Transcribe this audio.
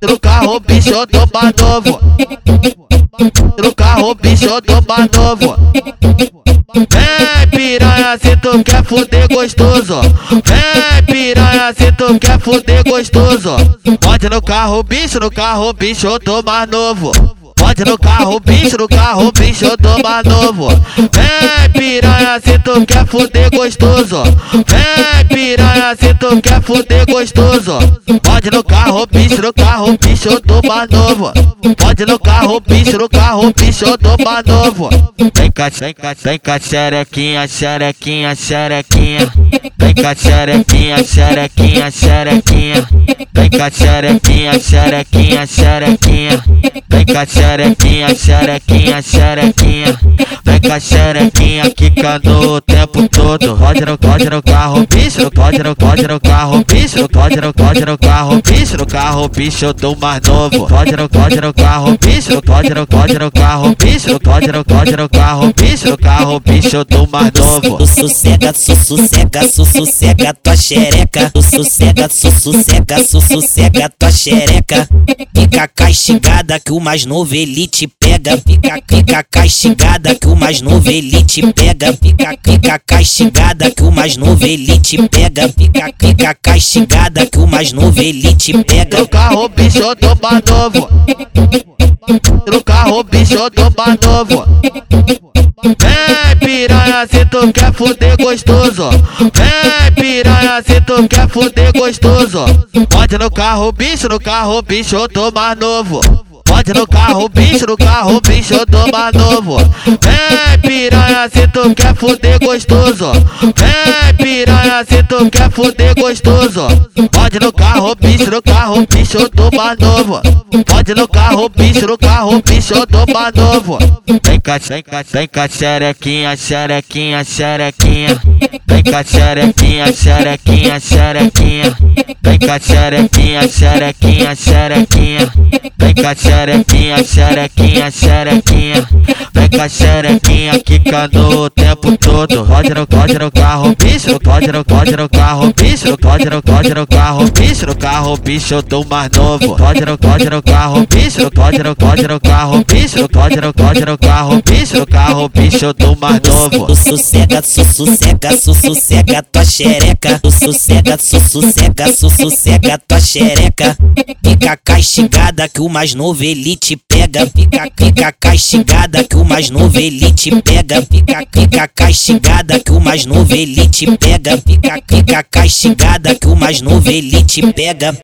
No carro, bicho, mais novo. No carro, bicho, mais novo. Vem piranha se tu quer fuder gostoso. Vem piranha se tu quer fuder gostoso. Pode no carro, bicho, no carro, bicho, mais novo. Pode no carro, bicho, no carro, bicho, eu tô mais novo. Vem piranha se tu quer fuder gostoso. Vem se tu quer fuder gostoso. Pode no carro, bicho, no carro, bicho, eu tô mais novo. Pode no carro, bicho, no carro, bicho, eu tô novo. Vem cá, vem cá, vem cá, xerequinha, xerequinha, xerequinha. Vem cá, xerequinha, xerequinha, xerequinha. Vem cá, xerequinha, xerequinha, xerequinha. Vem cá, xerequinha, xerequinha, xerequinha. Vem cá, xerequinha, quicando o tempo todo. Pode no, pode no carro, bicho, pode no, pode no carro, bicho, pode no, pode no carro, bicho, no carro, bicho, tô mais novo. Pode no, pode no carro, bicho, pode no, pode no carro, bicho, pode no, pode no carro, bicho, no carro, bicho, tô mais novo. Sossega, sossega, sossega tua xereca. Sossega, sossega, sossega tua xereca. Fica castigada que o mais novo ele te pega. Fica, fica castigada que o mais novo ele te pega. Fica, fica castigada que o mais novo ele te pega. Fica, fica castigada que o mais novo ele te pega. No carro, bicho, mais novo. No carro, bicho, mais novo. Vem piranha se tu quer fuder gostoso. Vem piranha se tu quer fuder gostoso. Pode no carro, bicho, no carro, bicho, eu tô mais novo. Pode no carro, bicho, no carro, bicho, tô mais novo. Vem piranha se tu quer fuder gostoso. Vem piranha se tu quer fuder gostoso. Pode no carro, bicho, no carro, bicho, tô mais novo. Pode no carro, bicho, no carro, bicho, tô mais novo. Vem cá, vem cá, vem cá, xerequinha, xerequinha, xerequinha. Vem cá, xerequinha, xerequinha, xerequinha. Vem cá, xerequinha, xerequinha, xerequinha. Vem cá, xerequinha, xerequinha, xerequinha. Vem cá, xerequinha, quicando o tempo todo. Pode no, pode no carro, bicho, pode no, pode no carro, bicho, pode no, pode no carro, bicho, no carro, bicho, eu tô mais novo. Pode no, pode no carro, bicho, pode no, pode no carro, bicho, pode no, pode no carro, bicho, no carro, bicho, eu tô mais novo. Sossega, sossega, su, sossega tua xereca. Sossega, sossega, sossega tua xereca. Fica castigada que o mais novo ele te pega. Fica, fica castigada que o mais novo ele te pega. Fica, fica castigada que o mais novo ele te pega. Fica, fica castigada que o mais novo ele te pega.